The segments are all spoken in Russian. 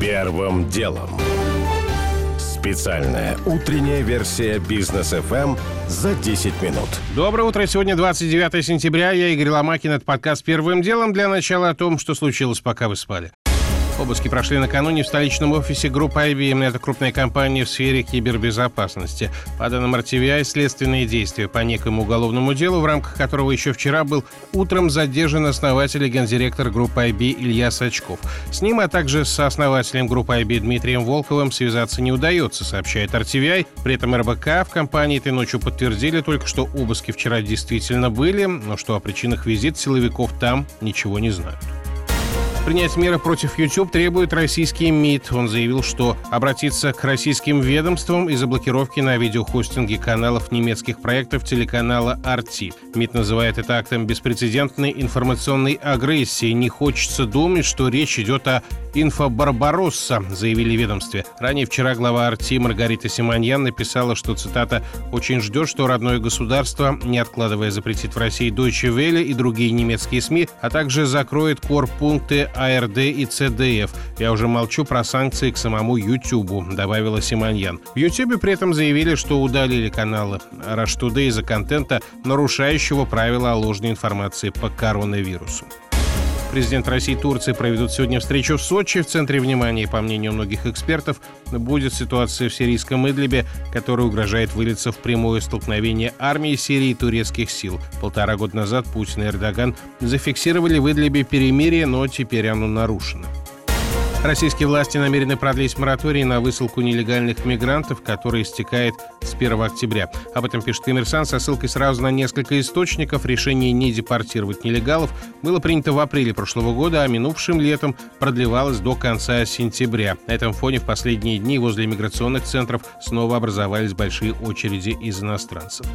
Первым делом. Специальная утренняя версия бизнес FM за 10 минут. Доброе утро. Сегодня 29 сентября. Я Игорь Ломакин. Это подкаст «Первым делом». Для начала о том, что случилось, пока вы спали. Обыски прошли накануне в столичном офисе группы IBM. Это крупная компания в сфере кибербезопасности. По данным RTVI, следственные действия по некому уголовному делу, в рамках которого еще вчера был утром задержан основатель и гендиректор группы IB Илья Сачков. С ним, а также с основателем группы IB Дмитрием Волковым связаться не удается, сообщает RTVI. При этом РБК в компании этой ночью подтвердили только, что обыски вчера действительно были, но что о причинах визит силовиков там ничего не знают. Принять меры против YouTube требует российский МИД. Он заявил, что обратится к российским ведомствам из-за блокировки на видеохостинге каналов немецких проектов телеканала RT. МИД называет это актом беспрецедентной информационной агрессии. Не хочется думать, что речь идет о инфобарбаросса, заявили ведомстве. Ранее вчера глава RT Маргарита Симоньян написала, что, цитата, «очень ждет, что родное государство, не откладывая, запретит в России Deutsche Welle и другие немецкие СМИ, а также закроет корпункты АРД и ЦДФ. Я уже молчу про санкции к самому Ютубу», — добавила Симоньян. В Ютубе при этом заявили, что удалили каналы Today из-за контента, нарушающего правила о ложной информации по коронавирусу. Президент России и Турции проведут сегодня встречу в Сочи. В центре внимания, по мнению многих экспертов, будет ситуация в сирийском Идлибе, которая угрожает вылиться в прямое столкновение армии Сирии и турецких сил. Полтора года назад Путин и Эрдоган зафиксировали в Идлибе перемирие, но теперь оно нарушено. Российские власти намерены продлить мораторий на высылку нелегальных мигрантов, который истекает с 1 октября. Об этом пишет коммерсант со ссылкой сразу на несколько источников. Решение не депортировать нелегалов было принято в апреле прошлого года, а минувшим летом продлевалось до конца сентября. На этом фоне в последние дни возле миграционных центров снова образовались большие очереди из иностранцев.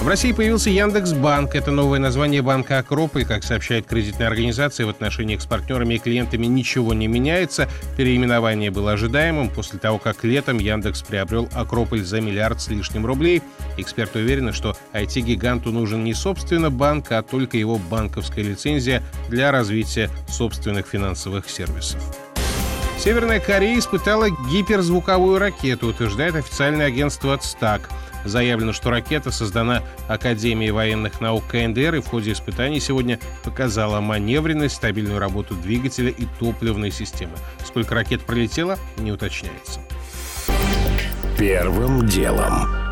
В России появился Яндекс.Банк. Это новое название банка Акрополь. Как сообщает кредитная организация, в отношениях с партнерами и клиентами ничего не меняется. Переименование было ожидаемым после того, как летом Яндекс приобрел Акрополь за миллиард с лишним рублей. Эксперты уверены, что IT-гиганту нужен не собственно банк, а только его банковская лицензия для развития собственных финансовых сервисов. Северная Корея испытала гиперзвуковую ракету, утверждает официальное агентство «Цтак». Заявлено, что ракета создана Академией военных наук КНДР и в ходе испытаний сегодня показала маневренность, стабильную работу двигателя и топливной системы. Сколько ракет пролетело, не уточняется. Первым делом.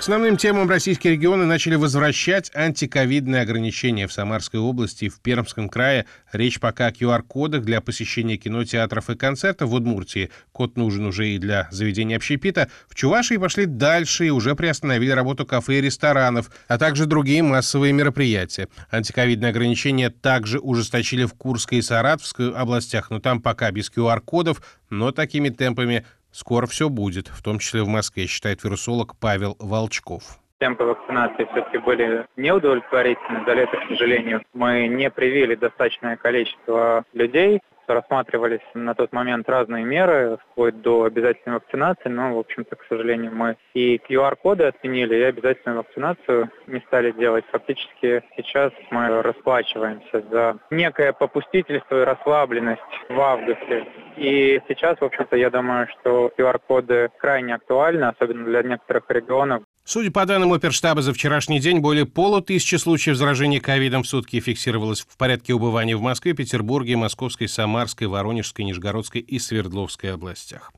К основным темам российские регионы начали возвращать антиковидные ограничения в Самарской области и в Пермском крае. Речь пока о QR-кодах для посещения кинотеатров и концертов в Удмуртии. Код нужен уже и для заведения общепита. В Чувашии пошли дальше и уже приостановили работу кафе и ресторанов, а также другие массовые мероприятия. Антиковидные ограничения также ужесточили в Курской и Саратовской областях, но там пока без QR-кодов, но такими темпами Скоро все будет, в том числе в Москве, считает вирусолог Павел Волчков темпы вакцинации все-таки были неудовлетворительны. За лето, к сожалению, мы не привили достаточное количество людей рассматривались на тот момент разные меры, вплоть до обязательной вакцинации, но, в общем-то, к сожалению, мы и QR-коды отменили, и обязательную вакцинацию не стали делать. Фактически сейчас мы расплачиваемся за некое попустительство и расслабленность в августе. И сейчас, в общем-то, я думаю, что QR-коды крайне актуальны, особенно для некоторых регионов, Судя по данным оперштаба, за вчерашний день более полутысячи случаев заражения ковидом в сутки фиксировалось в порядке убывания в Москве, Петербурге, Московской, Самарской, Воронежской, Нижегородской и Свердловской областях.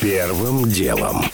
Первым делом.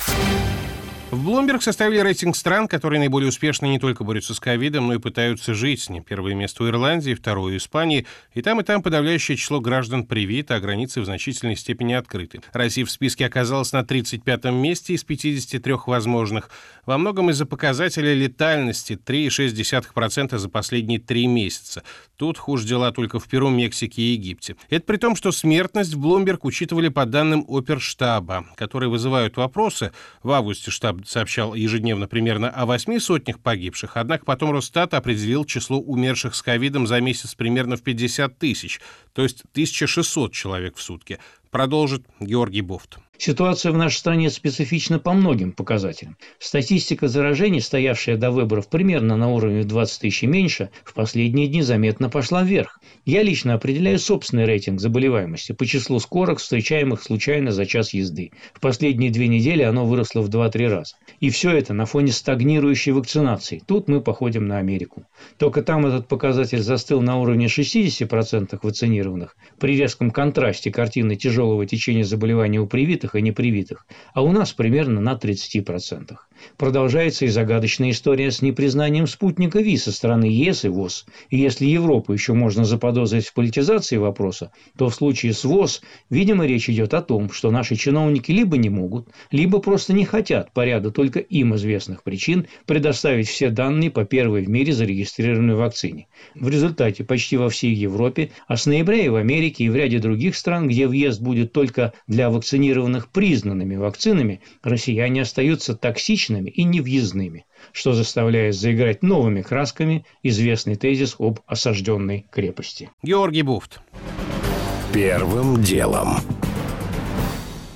В Bloomberg составили рейтинг стран, которые наиболее успешно не только борются с ковидом, но и пытаются жить с ним. Первое место у Ирландии, второе у Испании. И там, и там подавляющее число граждан привито, а границы в значительной степени открыты. Россия в списке оказалась на 35-м месте из 53 возможных. Во многом из-за показателя летальности 3,6% за последние три месяца. Тут хуже дела только в Перу, Мексике и Египте. Это при том, что смертность в Bloomberg учитывали по данным оперштаба, которые вызывают вопросы. В августе штаб сообщал ежедневно примерно о восьми сотнях погибших, однако потом Росстат определил число умерших с ковидом за месяц примерно в 50 тысяч, то есть 1600 человек в сутки. Продолжит Георгий Бофт. Ситуация в нашей стране специфична по многим показателям. Статистика заражений, стоявшая до выборов примерно на уровне 20 тысяч и меньше, в последние дни заметно пошла вверх. Я лично определяю собственный рейтинг заболеваемости по числу скорок, встречаемых случайно за час езды. В последние две недели оно выросло в 2-3 раза. И все это на фоне стагнирующей вакцинации. Тут мы походим на Америку. Только там этот показатель застыл на уровне 60% вакцинированных. При резком контрасте картины тяжелого течения заболевания у привитых привитых и непривитых, а у нас примерно на 30%. Продолжается и загадочная история с непризнанием спутника ВИ со стороны ЕС и ВОЗ. И если Европу еще можно заподозрить в политизации вопроса, то в случае с ВОЗ, видимо, речь идет о том, что наши чиновники либо не могут, либо просто не хотят по ряду только им известных причин предоставить все данные по первой в мире зарегистрированной вакцине. В результате почти во всей Европе, а с ноября и в Америке и в ряде других стран, где въезд будет только для вакцинированных признанными вакцинами, россияне остаются токсичными и невъездными, что заставляет заиграть новыми красками известный тезис об осажденной крепости. Георгий Буфт. Первым делом.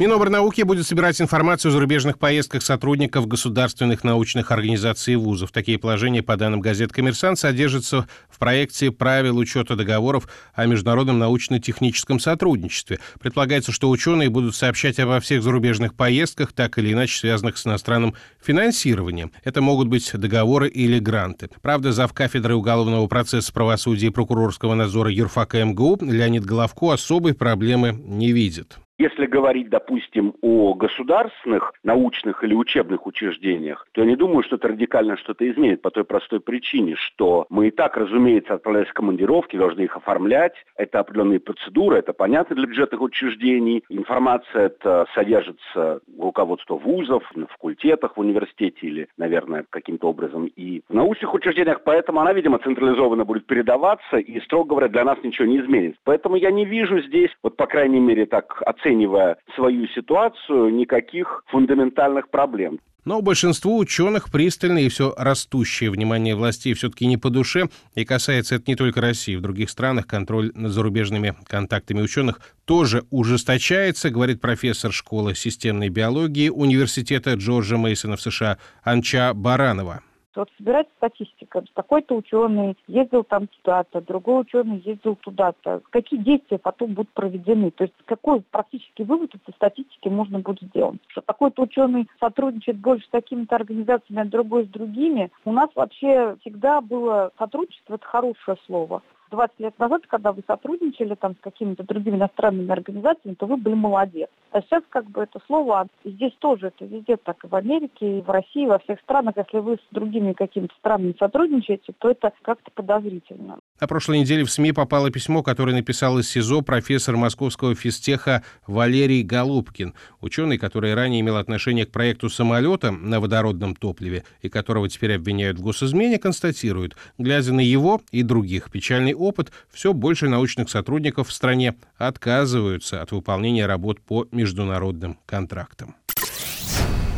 Минобрнауки будет собирать информацию о зарубежных поездках сотрудников государственных научных организаций и вузов. Такие положения, по данным газет «Коммерсант», содержатся в проекте правил учета договоров о международном научно-техническом сотрудничестве. Предполагается, что ученые будут сообщать обо всех зарубежных поездках, так или иначе связанных с иностранным финансированием. Это могут быть договоры или гранты. Правда, зав. кафедры уголовного процесса правосудия и прокурорского надзора юрфака МГУ Леонид Головко особой проблемы не видит. Если говорить, допустим, о государственных научных или учебных учреждениях, то я не думаю, что это радикально что-то изменит по той простой причине, что мы и так, разумеется, отправляясь в командировки, должны их оформлять. Это определенные процедуры, это понятно для бюджетных учреждений. Информация это содержится у руководства вузов, на факультетах в университете или, наверное, каким-то образом и в научных учреждениях. Поэтому она, видимо, централизованно будет передаваться и, строго говоря, для нас ничего не изменится. Поэтому я не вижу здесь, вот по крайней мере так оценивать оценивая свою ситуацию, никаких фундаментальных проблем. Но большинству ученых пристальное и все растущее внимание властей все-таки не по душе, и касается это не только России. В других странах контроль над зарубежными контактами ученых тоже ужесточается, говорит профессор школы системной биологии Университета Джорджа Мейсона в США Анча Баранова. Вот собирать статистика. Такой-то ученый ездил там туда-то, другой ученый ездил туда-то. Какие действия потом будут проведены? То есть какой практический вывод этой статистики можно будет сделать? Что такой-то ученый сотрудничает больше с такими-то организациями, а другой с другими. У нас вообще всегда было сотрудничество, это хорошее слово. 20 лет назад, когда вы сотрудничали там с какими-то другими иностранными организациями, то вы были молодец. А сейчас как бы это слово, здесь тоже это везде так, и в Америке, и в России, во всех странах, если вы с другими какими-то странами сотрудничаете, то это как-то подозрительно. На прошлой неделе в СМИ попало письмо, которое написал из СИЗО профессор московского физтеха Валерий Голубкин, ученый, который ранее имел отношение к проекту самолета на водородном топливе и которого теперь обвиняют в госизмене, констатирует, глядя на его и других печальный опыт, все больше научных сотрудников в стране отказываются от выполнения работ по международным контрактам.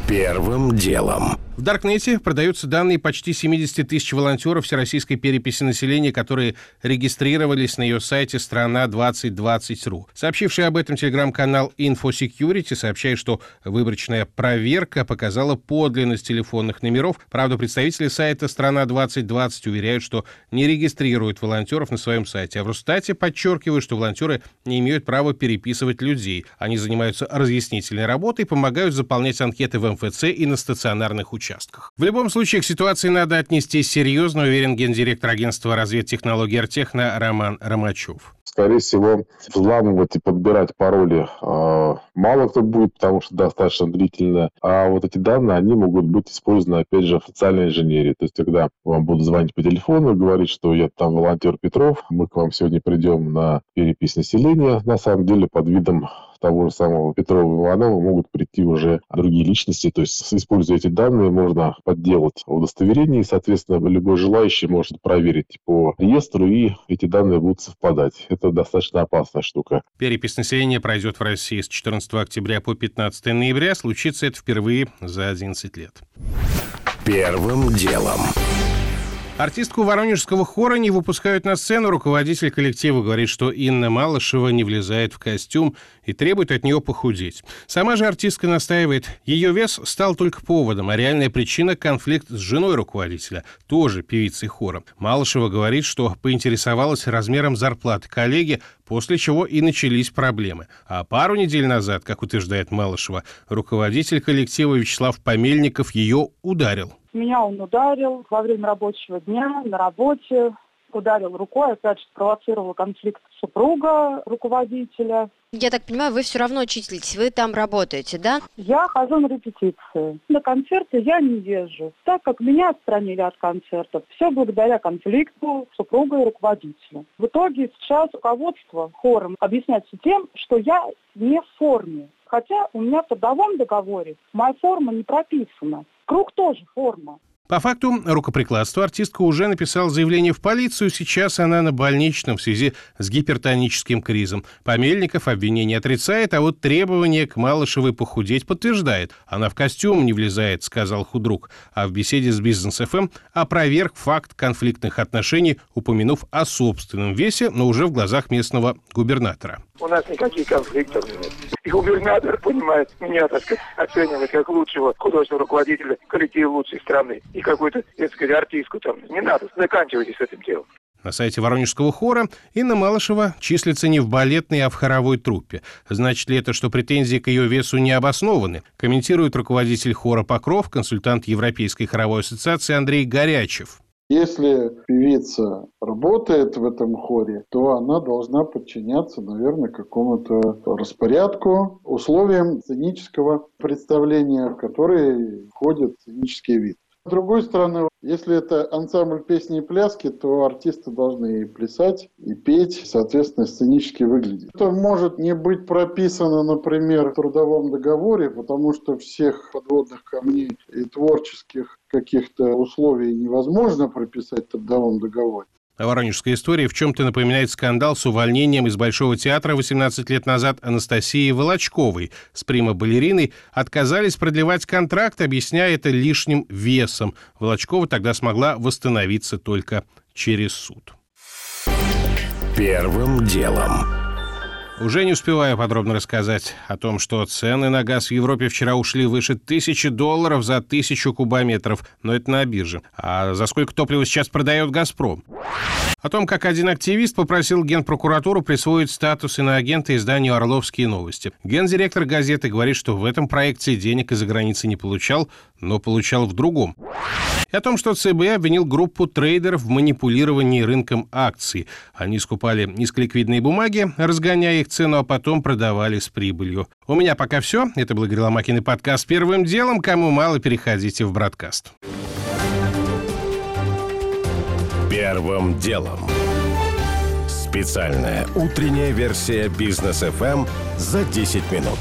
Первым делом. В Даркнете продаются данные почти 70 тысяч волонтеров Всероссийской переписи населения, которые регистрировались на ее сайте «Страна2020.ру». Сообщивший об этом телеграм-канал InfoSecurity сообщает, что выборочная проверка показала подлинность телефонных номеров. Правда, представители сайта «Страна2020» уверяют, что не регистрируют волонтеров на своем сайте. А в Росстате подчеркивают, что волонтеры не имеют права переписывать людей. Они занимаются разъяснительной работой, помогают заполнять анкеты в МФЦ и на стационарных участках участках. В любом случае к ситуации надо отнестись серьезно, уверен гендиректор агентства разведтехнологий «Артехна» Роман Ромачев скорее всего, взламывать и подбирать пароли э, мало кто будет, потому что достаточно длительно. А вот эти данные, они могут быть использованы, опять же, в социальной инженерии. То есть, когда вам будут звонить по телефону и говорить, что я там волонтер Петров, мы к вам сегодня придем на перепись населения, на самом деле под видом того же самого Петрова и Иванова могут прийти уже другие личности. То есть, используя эти данные, можно подделать удостоверение, и, соответственно, любой желающий может проверить по реестру, и эти данные будут совпадать. Это достаточно опасная штука. Перепись населения пройдет в России с 14 октября по 15 ноября. Случится это впервые за 11 лет. Первым делом. Артистку воронежского хора не выпускают на сцену. Руководитель коллектива говорит, что Инна Малышева не влезает в костюм и требует от нее похудеть. Сама же артистка настаивает, ее вес стал только поводом, а реальная причина – конфликт с женой руководителя, тоже певицей хора. Малышева говорит, что поинтересовалась размером зарплаты коллеги, после чего и начались проблемы. А пару недель назад, как утверждает Малышева, руководитель коллектива Вячеслав Помельников ее ударил. Меня он ударил во время рабочего дня на работе, ударил рукой, опять же, спровоцировал конфликт супруга руководителя. Я так понимаю, вы все равно учитесь, вы там работаете, да? Я хожу на репетиции. На концерты я не езжу, так как меня отстранили от концертов. Все благодаря конфликту супруга и руководителя. В итоге сейчас руководство хором объясняется тем, что я не в форме. Хотя у меня в трудовом договоре моя форма не прописана. Круг тоже форма. По факту рукоприкладства артистка уже написала заявление в полицию. Сейчас она на больничном в связи с гипертоническим кризом. Помельников обвинение отрицает, а вот требование к Малышевой похудеть подтверждает. Она в костюм не влезает, сказал худрук. А в беседе с Бизнес-ФМ эм опроверг факт конфликтных отношений, упомянув о собственном весе, но уже в глазах местного губернатора. У нас никаких конфликтов нет. И губернатор понимает меня, так сказать, оценивать как лучшего художественного руководителя коллектива лучшей страны. И какую-то, так сказать, артистку там. Не надо, заканчивайте с этим делом. На сайте Воронежского хора Инна Малышева числится не в балетной, а в хоровой труппе. Значит ли это, что претензии к ее весу не обоснованы? Комментирует руководитель хора «Покров», консультант Европейской хоровой ассоциации Андрей Горячев. Если певица работает в этом хоре, то она должна подчиняться, наверное, какому-то распорядку, условиям сценического представления, в которые входит сценический вид. С другой стороны, если это ансамбль песни и пляски, то артисты должны и плясать, и петь, соответственно, сценически выглядеть. Это может не быть прописано, например, в трудовом договоре, потому что всех подводных камней и творческих каких-то условий невозможно прописать в трудовом договоре. Воронежская история в чем-то напоминает скандал с увольнением из Большого театра 18 лет назад Анастасии Волочковой. С прима-балериной отказались продлевать контракт, объясняя это лишним весом. Волочкова тогда смогла восстановиться только через суд. Первым делом. Уже не успеваю подробно рассказать о том, что цены на газ в Европе вчера ушли выше тысячи долларов за тысячу кубометров, но это на бирже. А за сколько топлива сейчас продает «Газпром»? О том, как один активист попросил Генпрокуратуру присвоить статус иноагента изданию «Орловские новости». Гендиректор газеты говорит, что в этом проекте денег из-за границы не получал, но получал в другом. И о том, что ЦБ обвинил группу трейдеров в манипулировании рынком акций. Они скупали низколиквидные бумаги, разгоняя их цену, а потом продавали с прибылью. У меня пока все. Это был Гриломакин и подкаст «Первым делом». Кому мало, переходите в бродкаст. Первым делом. Специальная утренняя версия бизнес FM за 10 минут.